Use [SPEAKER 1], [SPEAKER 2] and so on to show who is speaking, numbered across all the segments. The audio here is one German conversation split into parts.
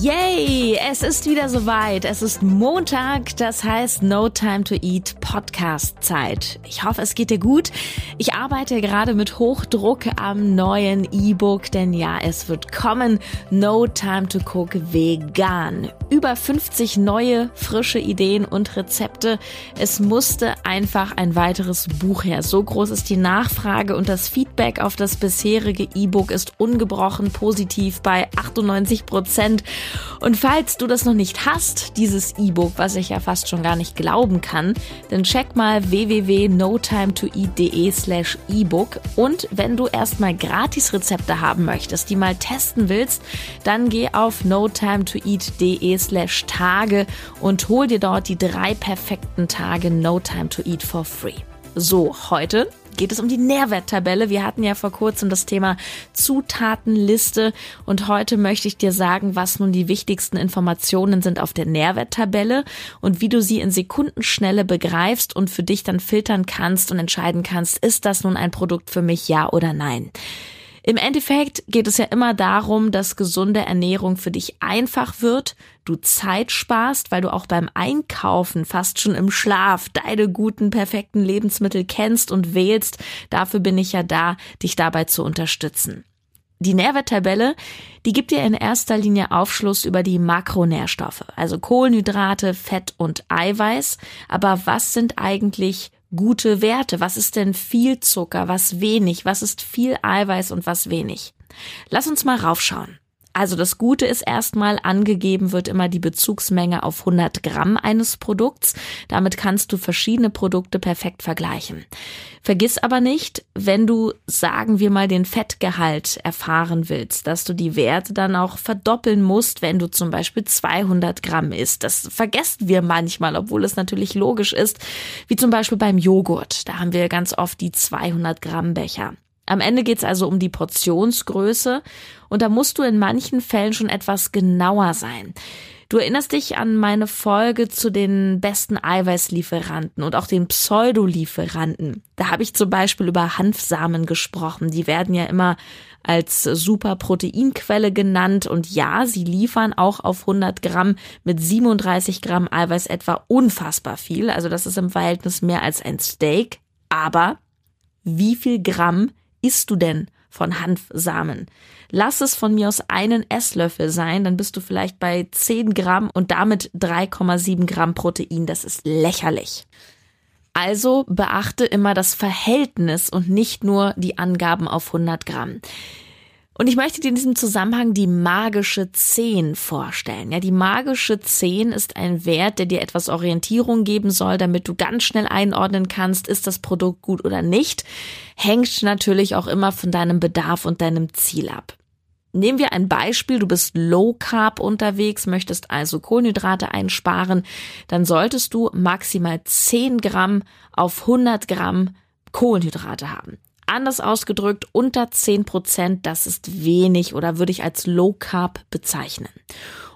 [SPEAKER 1] Yay! Es ist wieder soweit. Es ist Montag, das heißt No Time to Eat Podcast Zeit. Ich hoffe, es geht dir gut. Ich arbeite gerade mit Hochdruck am neuen E-Book, denn ja, es wird kommen. No Time to Cook vegan. Über 50 neue, frische Ideen und Rezepte. Es musste einfach ein weiteres Buch her. So groß ist die Nachfrage und das Feedback auf das bisherige E-Book ist ungebrochen positiv bei 98 Prozent. Und falls du das noch nicht hast, dieses E-Book, was ich ja fast schon gar nicht glauben kann, dann check mal www.notimetoeat.de slash ebook und wenn du erstmal Gratis-Rezepte haben möchtest, die mal testen willst, dann geh auf notimetoeat.de slash Tage und hol dir dort die drei perfekten Tage No Time to Eat for free. So, heute geht es um die Nährwerttabelle. Wir hatten ja vor kurzem das Thema Zutatenliste und heute möchte ich dir sagen, was nun die wichtigsten Informationen sind auf der Nährwerttabelle und wie du sie in Sekundenschnelle begreifst und für dich dann filtern kannst und entscheiden kannst, ist das nun ein Produkt für mich, ja oder nein. Im Endeffekt geht es ja immer darum, dass gesunde Ernährung für dich einfach wird, du Zeit sparst, weil du auch beim Einkaufen fast schon im Schlaf deine guten, perfekten Lebensmittel kennst und wählst. Dafür bin ich ja da, dich dabei zu unterstützen. Die Nährwerttabelle, die gibt dir in erster Linie Aufschluss über die Makronährstoffe, also Kohlenhydrate, Fett und Eiweiß. Aber was sind eigentlich gute Werte? Was ist denn viel Zucker, was wenig? Was ist viel Eiweiß und was wenig? Lass uns mal raufschauen. Also das Gute ist erstmal, angegeben wird immer die Bezugsmenge auf 100 Gramm eines Produkts. Damit kannst du verschiedene Produkte perfekt vergleichen. Vergiss aber nicht, wenn du, sagen wir mal, den Fettgehalt erfahren willst, dass du die Werte dann auch verdoppeln musst, wenn du zum Beispiel 200 Gramm isst. Das vergessen wir manchmal, obwohl es natürlich logisch ist, wie zum Beispiel beim Joghurt. Da haben wir ganz oft die 200 Gramm Becher. Am Ende geht's also um die Portionsgröße und da musst du in manchen Fällen schon etwas genauer sein. Du erinnerst dich an meine Folge zu den besten Eiweißlieferanten und auch den Pseudolieferanten. Da habe ich zum Beispiel über Hanfsamen gesprochen. Die werden ja immer als super Proteinquelle genannt und ja, sie liefern auch auf 100 Gramm mit 37 Gramm Eiweiß etwa unfassbar viel. Also das ist im Verhältnis mehr als ein Steak. Aber wie viel Gramm isst du denn von Hanfsamen? Lass es von mir aus einen Esslöffel sein, dann bist du vielleicht bei 10 Gramm und damit 3,7 Gramm Protein. Das ist lächerlich. Also beachte immer das Verhältnis und nicht nur die Angaben auf 100 Gramm. Und ich möchte dir in diesem Zusammenhang die magische 10 vorstellen. Ja, die magische 10 ist ein Wert, der dir etwas Orientierung geben soll, damit du ganz schnell einordnen kannst, ist das Produkt gut oder nicht. Hängt natürlich auch immer von deinem Bedarf und deinem Ziel ab. Nehmen wir ein Beispiel, du bist low carb unterwegs, möchtest also Kohlenhydrate einsparen, dann solltest du maximal 10 Gramm auf 100 Gramm Kohlenhydrate haben. Anders ausgedrückt, unter 10 Prozent, das ist wenig oder würde ich als Low Carb bezeichnen.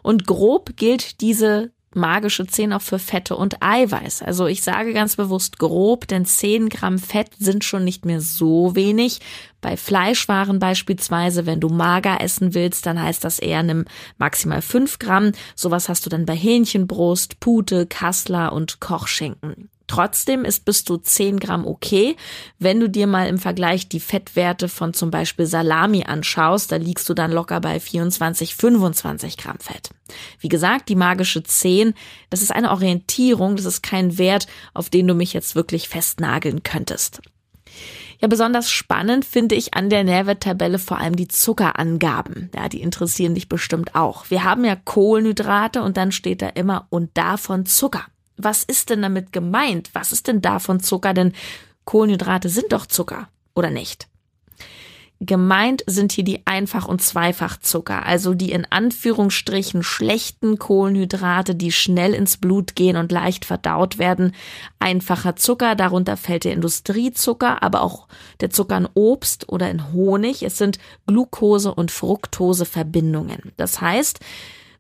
[SPEAKER 1] Und grob gilt diese magische 10 auch für Fette und Eiweiß. Also ich sage ganz bewusst grob, denn 10 Gramm Fett sind schon nicht mehr so wenig. Bei Fleischwaren beispielsweise, wenn du mager essen willst, dann heißt das eher nimm maximal 5 Gramm. Sowas hast du dann bei Hähnchenbrust, Pute, Kassler und Kochschinken. Trotzdem ist bis zu 10 Gramm okay. Wenn du dir mal im Vergleich die Fettwerte von zum Beispiel Salami anschaust, da liegst du dann locker bei 24, 25 Gramm Fett. Wie gesagt, die magische 10, das ist eine Orientierung, das ist kein Wert, auf den du mich jetzt wirklich festnageln könntest. Ja, besonders spannend finde ich an der Nährwerttabelle vor allem die Zuckerangaben. Ja, die interessieren dich bestimmt auch. Wir haben ja Kohlenhydrate und dann steht da immer und davon Zucker was ist denn damit gemeint? Was ist denn davon Zucker? Denn Kohlenhydrate sind doch Zucker, oder nicht? Gemeint sind hier die Einfach- und Zweifachzucker, also die in Anführungsstrichen schlechten Kohlenhydrate, die schnell ins Blut gehen und leicht verdaut werden. Einfacher Zucker, darunter fällt der Industriezucker, aber auch der Zucker in Obst oder in Honig. Es sind Glucose- und Fructoseverbindungen. Das heißt,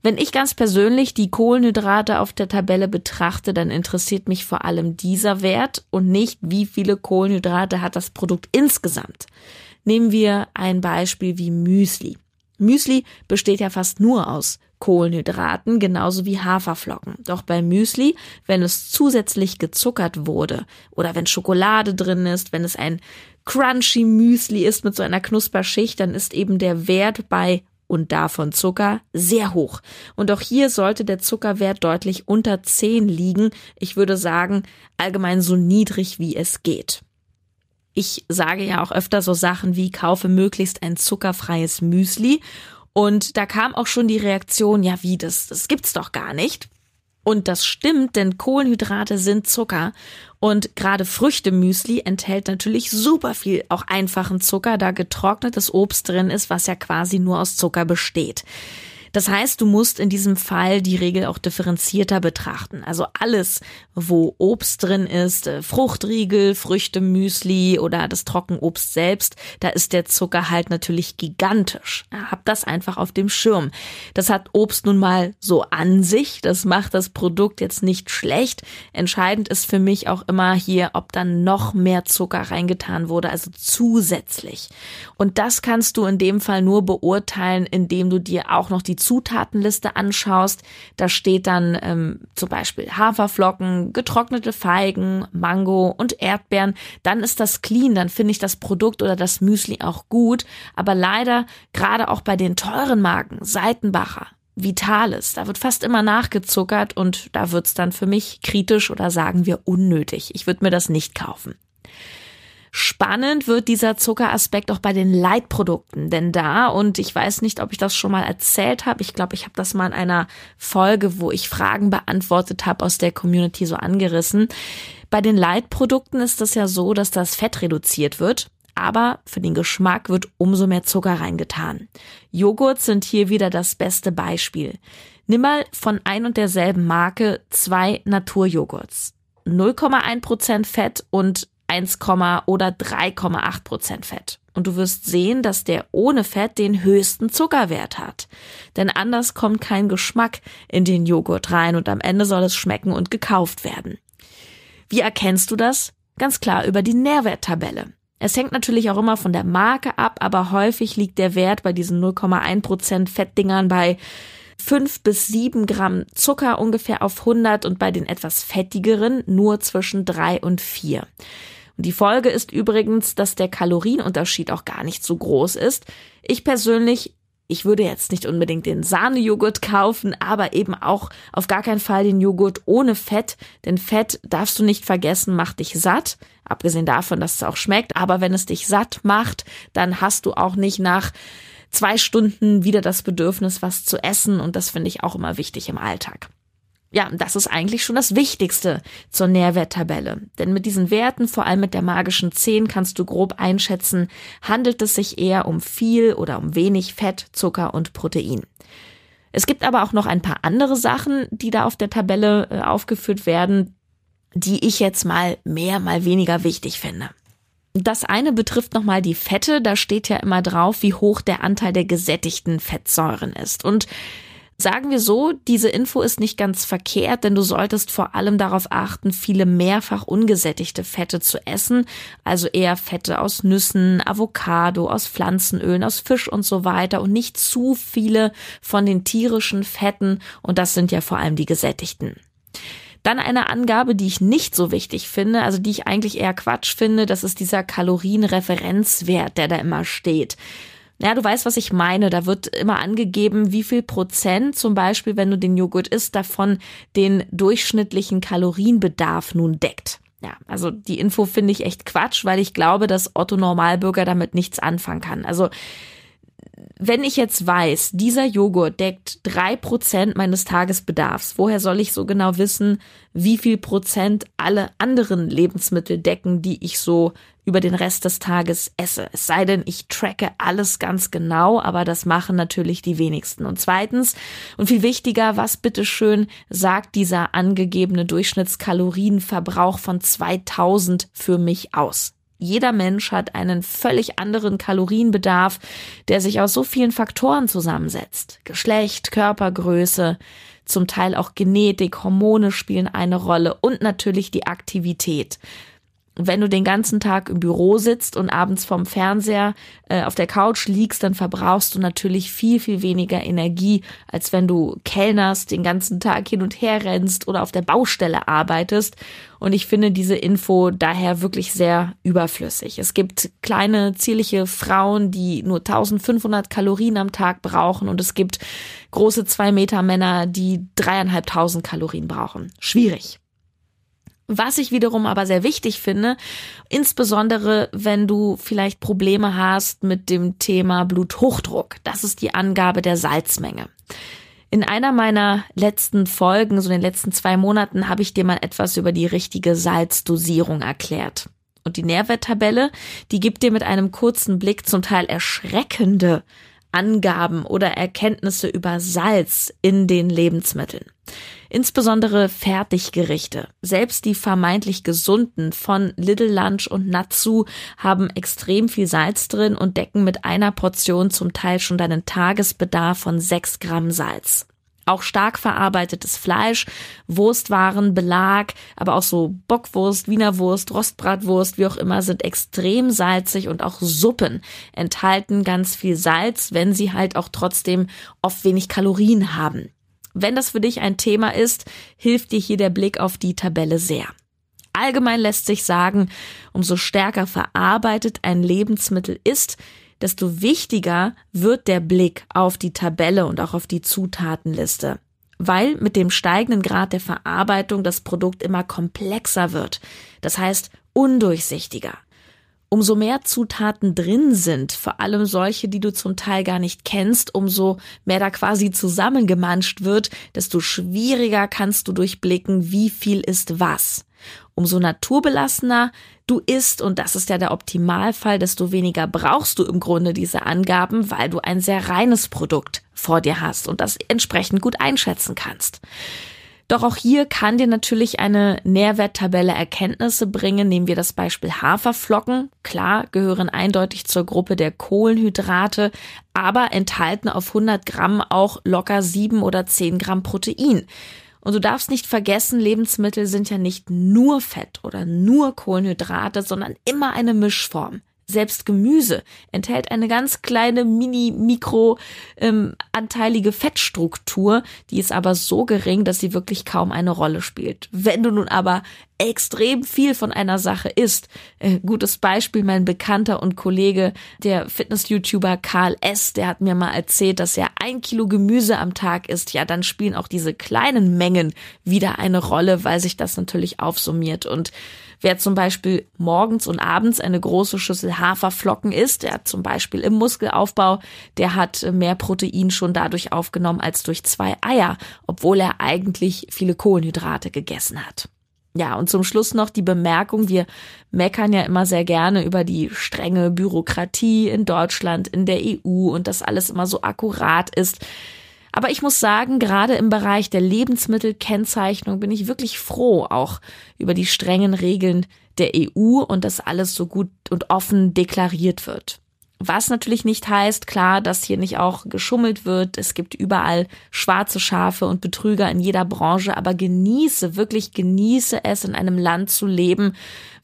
[SPEAKER 1] wenn ich ganz persönlich die Kohlenhydrate auf der Tabelle betrachte, dann interessiert mich vor allem dieser Wert und nicht, wie viele Kohlenhydrate hat das Produkt insgesamt. Nehmen wir ein Beispiel wie Müsli. Müsli besteht ja fast nur aus Kohlenhydraten, genauso wie Haferflocken. Doch bei Müsli, wenn es zusätzlich gezuckert wurde oder wenn Schokolade drin ist, wenn es ein crunchy Müsli ist mit so einer Knusperschicht, dann ist eben der Wert bei und davon Zucker sehr hoch. Und auch hier sollte der Zuckerwert deutlich unter 10 liegen. Ich würde sagen, allgemein so niedrig wie es geht. Ich sage ja auch öfter so Sachen wie kaufe möglichst ein zuckerfreies Müsli. Und da kam auch schon die Reaktion, ja wie, das, das gibt's doch gar nicht. Und das stimmt, denn Kohlenhydrate sind Zucker. Und gerade Früchtemüsli enthält natürlich super viel auch einfachen Zucker, da getrocknetes Obst drin ist, was ja quasi nur aus Zucker besteht. Das heißt, du musst in diesem Fall die Regel auch differenzierter betrachten. Also alles, wo Obst drin ist, äh, Fruchtriegel, Früchte, Müsli oder das Trockenobst selbst, da ist der Zucker halt natürlich gigantisch. Hab das einfach auf dem Schirm. Das hat Obst nun mal so an sich. Das macht das Produkt jetzt nicht schlecht. Entscheidend ist für mich auch immer hier, ob dann noch mehr Zucker reingetan wurde, also zusätzlich. Und das kannst du in dem Fall nur beurteilen, indem du dir auch noch die Zutatenliste anschaust, da steht dann ähm, zum Beispiel Haferflocken, getrocknete Feigen, Mango und Erdbeeren, dann ist das clean, dann finde ich das Produkt oder das Müsli auch gut. Aber leider, gerade auch bei den teuren Marken, Seitenbacher, Vitales. Da wird fast immer nachgezuckert und da wird's dann für mich kritisch oder sagen wir unnötig. Ich würde mir das nicht kaufen. Spannend wird dieser Zuckeraspekt auch bei den Leitprodukten, denn da, und ich weiß nicht, ob ich das schon mal erzählt habe, ich glaube, ich habe das mal in einer Folge, wo ich Fragen beantwortet habe, aus der Community so angerissen. Bei den Leitprodukten ist es ja so, dass das Fett reduziert wird, aber für den Geschmack wird umso mehr Zucker reingetan. Joghurt sind hier wieder das beste Beispiel. Nimm mal von ein und derselben Marke zwei Naturjoghurts. 0,1% Fett und 1, oder 3,8 Prozent Fett. Und du wirst sehen, dass der ohne Fett den höchsten Zuckerwert hat. Denn anders kommt kein Geschmack in den Joghurt rein und am Ende soll es schmecken und gekauft werden. Wie erkennst du das? Ganz klar über die Nährwerttabelle. Es hängt natürlich auch immer von der Marke ab, aber häufig liegt der Wert bei diesen 0,1 Prozent Fettdingern bei 5 bis 7 Gramm Zucker ungefähr auf 100 und bei den etwas fettigeren nur zwischen 3 und 4. Die Folge ist übrigens, dass der Kalorienunterschied auch gar nicht so groß ist. Ich persönlich ich würde jetzt nicht unbedingt den Sahnejoghurt kaufen, aber eben auch auf gar keinen Fall den Joghurt ohne Fett, denn Fett darfst du nicht vergessen, macht dich satt, abgesehen davon, dass es auch schmeckt, aber wenn es dich satt macht, dann hast du auch nicht nach zwei Stunden wieder das Bedürfnis, was zu essen und das finde ich auch immer wichtig im Alltag. Ja, das ist eigentlich schon das Wichtigste zur Nährwerttabelle. Denn mit diesen Werten, vor allem mit der magischen 10, kannst du grob einschätzen, handelt es sich eher um viel oder um wenig Fett, Zucker und Protein. Es gibt aber auch noch ein paar andere Sachen, die da auf der Tabelle äh, aufgeführt werden, die ich jetzt mal mehr, mal weniger wichtig finde. Das eine betrifft nochmal die Fette. Da steht ja immer drauf, wie hoch der Anteil der gesättigten Fettsäuren ist. Und Sagen wir so, diese Info ist nicht ganz verkehrt, denn du solltest vor allem darauf achten, viele mehrfach ungesättigte Fette zu essen, also eher Fette aus Nüssen, Avocado, aus Pflanzenölen, aus Fisch und so weiter und nicht zu viele von den tierischen Fetten und das sind ja vor allem die gesättigten. Dann eine Angabe, die ich nicht so wichtig finde, also die ich eigentlich eher Quatsch finde, das ist dieser Kalorienreferenzwert, der da immer steht. Ja, du weißt, was ich meine. Da wird immer angegeben, wie viel Prozent zum Beispiel, wenn du den Joghurt isst, davon den durchschnittlichen Kalorienbedarf nun deckt. Ja, also die Info finde ich echt Quatsch, weil ich glaube, dass Otto Normalbürger damit nichts anfangen kann. Also wenn ich jetzt weiß, dieser Joghurt deckt drei Prozent meines Tagesbedarfs, woher soll ich so genau wissen, wie viel Prozent alle anderen Lebensmittel decken, die ich so über den Rest des Tages esse? Es sei denn, ich tracke alles ganz genau, aber das machen natürlich die wenigsten. Und zweitens, und viel wichtiger, was bitteschön sagt dieser angegebene Durchschnittskalorienverbrauch von 2000 für mich aus? Jeder Mensch hat einen völlig anderen Kalorienbedarf, der sich aus so vielen Faktoren zusammensetzt. Geschlecht, Körpergröße, zum Teil auch Genetik, Hormone spielen eine Rolle und natürlich die Aktivität wenn du den ganzen Tag im Büro sitzt und abends vorm Fernseher äh, auf der Couch liegst, dann verbrauchst du natürlich viel, viel weniger Energie, als wenn du kellnerst, den ganzen Tag hin und her rennst oder auf der Baustelle arbeitest. Und ich finde diese Info daher wirklich sehr überflüssig. Es gibt kleine, zierliche Frauen, die nur 1500 Kalorien am Tag brauchen und es gibt große zwei Meter Männer, die dreieinhalbtausend Kalorien brauchen. Schwierig. Was ich wiederum aber sehr wichtig finde, insbesondere wenn du vielleicht Probleme hast mit dem Thema Bluthochdruck, das ist die Angabe der Salzmenge. In einer meiner letzten Folgen, so in den letzten zwei Monaten, habe ich dir mal etwas über die richtige Salzdosierung erklärt. Und die Nährwerttabelle, die gibt dir mit einem kurzen Blick zum Teil erschreckende Angaben oder Erkenntnisse über Salz in den Lebensmitteln. Insbesondere Fertiggerichte, selbst die vermeintlich gesunden von Little Lunch und Natsu haben extrem viel Salz drin und decken mit einer Portion zum Teil schon deinen Tagesbedarf von sechs Gramm Salz. Auch stark verarbeitetes Fleisch, Wurstwaren, Belag, aber auch so Bockwurst, Wiener Wurst, Rostbratwurst, wie auch immer, sind extrem salzig und auch Suppen enthalten ganz viel Salz, wenn sie halt auch trotzdem oft wenig Kalorien haben. Wenn das für dich ein Thema ist, hilft dir hier der Blick auf die Tabelle sehr. Allgemein lässt sich sagen, umso stärker verarbeitet ein Lebensmittel ist, desto wichtiger wird der Blick auf die Tabelle und auch auf die Zutatenliste. Weil mit dem steigenden Grad der Verarbeitung das Produkt immer komplexer wird. Das heißt undurchsichtiger. Umso mehr Zutaten drin sind, vor allem solche, die du zum Teil gar nicht kennst, umso mehr da quasi zusammengemanscht wird, desto schwieriger kannst du durchblicken, wie viel ist was. Umso naturbelassener du isst, und das ist ja der Optimalfall, desto weniger brauchst du im Grunde diese Angaben, weil du ein sehr reines Produkt vor dir hast und das entsprechend gut einschätzen kannst. Doch auch hier kann dir natürlich eine Nährwerttabelle Erkenntnisse bringen. Nehmen wir das Beispiel Haferflocken. Klar, gehören eindeutig zur Gruppe der Kohlenhydrate, aber enthalten auf 100 Gramm auch locker 7 oder 10 Gramm Protein. Und du darfst nicht vergessen, Lebensmittel sind ja nicht nur Fett oder nur Kohlenhydrate, sondern immer eine Mischform. Selbst Gemüse enthält eine ganz kleine mini-mikro-anteilige ähm, Fettstruktur, die ist aber so gering, dass sie wirklich kaum eine Rolle spielt. Wenn du nun aber extrem viel von einer Sache isst, äh, gutes Beispiel, mein Bekannter und Kollege, der Fitness-YouTuber Karl S., der hat mir mal erzählt, dass er ein Kilo Gemüse am Tag isst, ja, dann spielen auch diese kleinen Mengen wieder eine Rolle, weil sich das natürlich aufsummiert und Wer zum Beispiel morgens und abends eine große Schüssel Haferflocken isst, der zum Beispiel im Muskelaufbau, der hat mehr Protein schon dadurch aufgenommen als durch zwei Eier, obwohl er eigentlich viele Kohlenhydrate gegessen hat. Ja, und zum Schluss noch die Bemerkung, wir meckern ja immer sehr gerne über die strenge Bürokratie in Deutschland, in der EU und dass alles immer so akkurat ist. Aber ich muss sagen, gerade im Bereich der Lebensmittelkennzeichnung bin ich wirklich froh auch über die strengen Regeln der EU und dass alles so gut und offen deklariert wird. Was natürlich nicht heißt, klar, dass hier nicht auch geschummelt wird. Es gibt überall schwarze Schafe und Betrüger in jeder Branche, aber genieße, wirklich genieße es, in einem Land zu leben,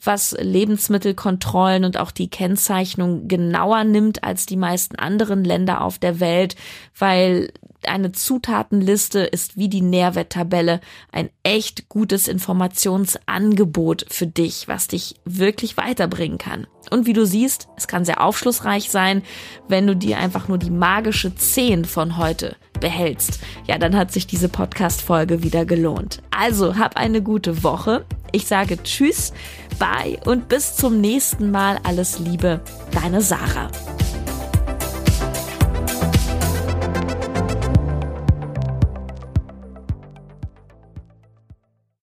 [SPEAKER 1] was Lebensmittelkontrollen und auch die Kennzeichnung genauer nimmt als die meisten anderen Länder auf der Welt, weil eine Zutatenliste ist wie die Nährwerttabelle ein echt gutes Informationsangebot für dich, was dich wirklich weiterbringen kann. Und wie du siehst, es kann sehr aufschlussreich sein, wenn du dir einfach nur die magische 10 von heute behältst. Ja, dann hat sich diese Podcast-Folge wieder gelohnt. Also, hab eine gute Woche. Ich sage Tschüss, bye und bis zum nächsten Mal. Alles Liebe, deine Sarah.